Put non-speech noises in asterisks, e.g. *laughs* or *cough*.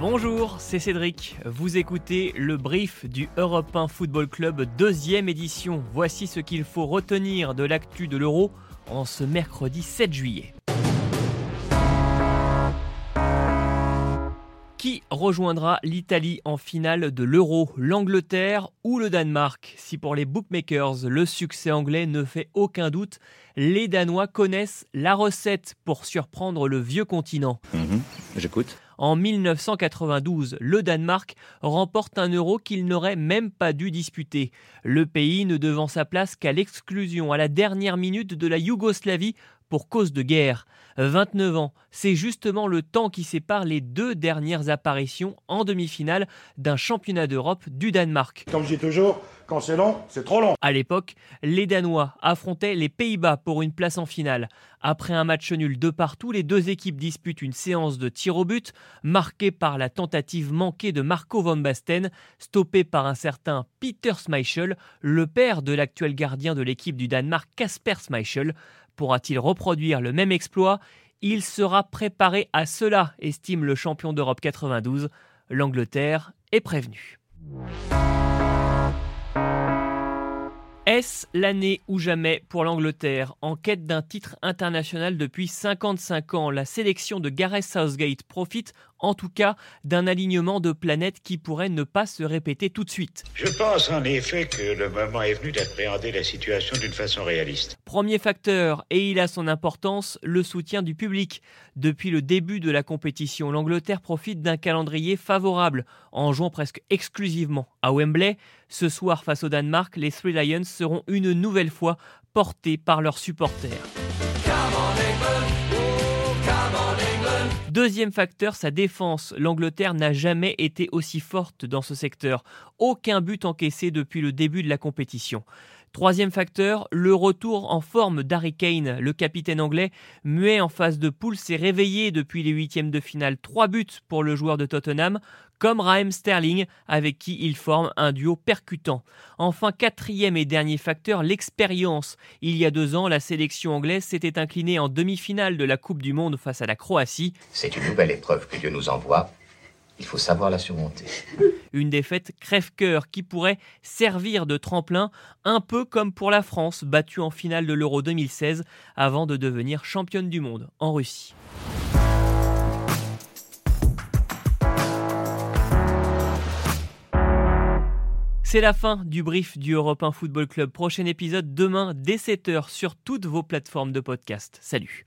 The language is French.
Bonjour, c'est Cédric. Vous écoutez le brief du Europe 1 Football Club deuxième édition. Voici ce qu'il faut retenir de l'actu de l'Euro en ce mercredi 7 juillet. Qui rejoindra l'Italie en finale de l'Euro, l'Angleterre ou le Danemark? Si pour les bookmakers, le succès anglais ne fait aucun doute, les Danois connaissent la recette pour surprendre le vieux continent. Mhm, j'écoute. En 1992, le Danemark remporte un euro qu'il n'aurait même pas dû disputer. Le pays ne devant sa place qu'à l'exclusion à la dernière minute de la Yougoslavie pour cause de guerre. 29 ans, c'est justement le temps qui sépare les deux dernières apparitions en demi-finale d'un championnat d'Europe du Danemark. Comme je dis toujours, quand c'est long, c'est trop long. À l'époque, les Danois affrontaient les Pays-Bas pour une place en finale. Après un match nul de partout, les deux équipes disputent une séance de tir au but, marquée par la tentative manquée de Marco van Basten, stoppée par un certain Peter Schmeichel, le père de l'actuel gardien de l'équipe du Danemark, Kasper Schmeichel. Pourra-t-il reproduire le même exploit? Il sera préparé à cela, estime le champion d'Europe 92. L'Angleterre est prévenue. Est-ce l'année ou jamais pour l'Angleterre? En quête d'un titre international depuis 55 ans, la sélection de Gareth Southgate profite en tout cas d'un alignement de planètes qui pourrait ne pas se répéter tout de suite. Je pense en effet que le moment est venu d'appréhender la situation d'une façon réaliste. Premier facteur, et il a son importance, le soutien du public. Depuis le début de la compétition, l'Angleterre profite d'un calendrier favorable, en jouant presque exclusivement à Wembley. Ce soir face au Danemark, les Three Lions seront une nouvelle fois portés par leurs supporters. Deuxième facteur, sa défense. L'Angleterre n'a jamais été aussi forte dans ce secteur. Aucun but encaissé depuis le début de la compétition. Troisième facteur, le retour en forme d'Harry Kane, le capitaine anglais, muet en phase de poule, s'est réveillé depuis les huitièmes de finale. Trois buts pour le joueur de Tottenham, comme Raheem Sterling, avec qui il forme un duo percutant. Enfin, quatrième et dernier facteur, l'expérience. Il y a deux ans, la sélection anglaise s'était inclinée en demi-finale de la Coupe du Monde face à la Croatie. C'est une nouvelle épreuve que Dieu nous envoie. Il faut savoir la surmonter. *laughs* Une défaite crève-cœur qui pourrait servir de tremplin, un peu comme pour la France, battue en finale de l'Euro 2016 avant de devenir championne du monde en Russie. C'est la fin du brief du Europe 1 Football Club. Prochain épisode demain dès 7h sur toutes vos plateformes de podcast. Salut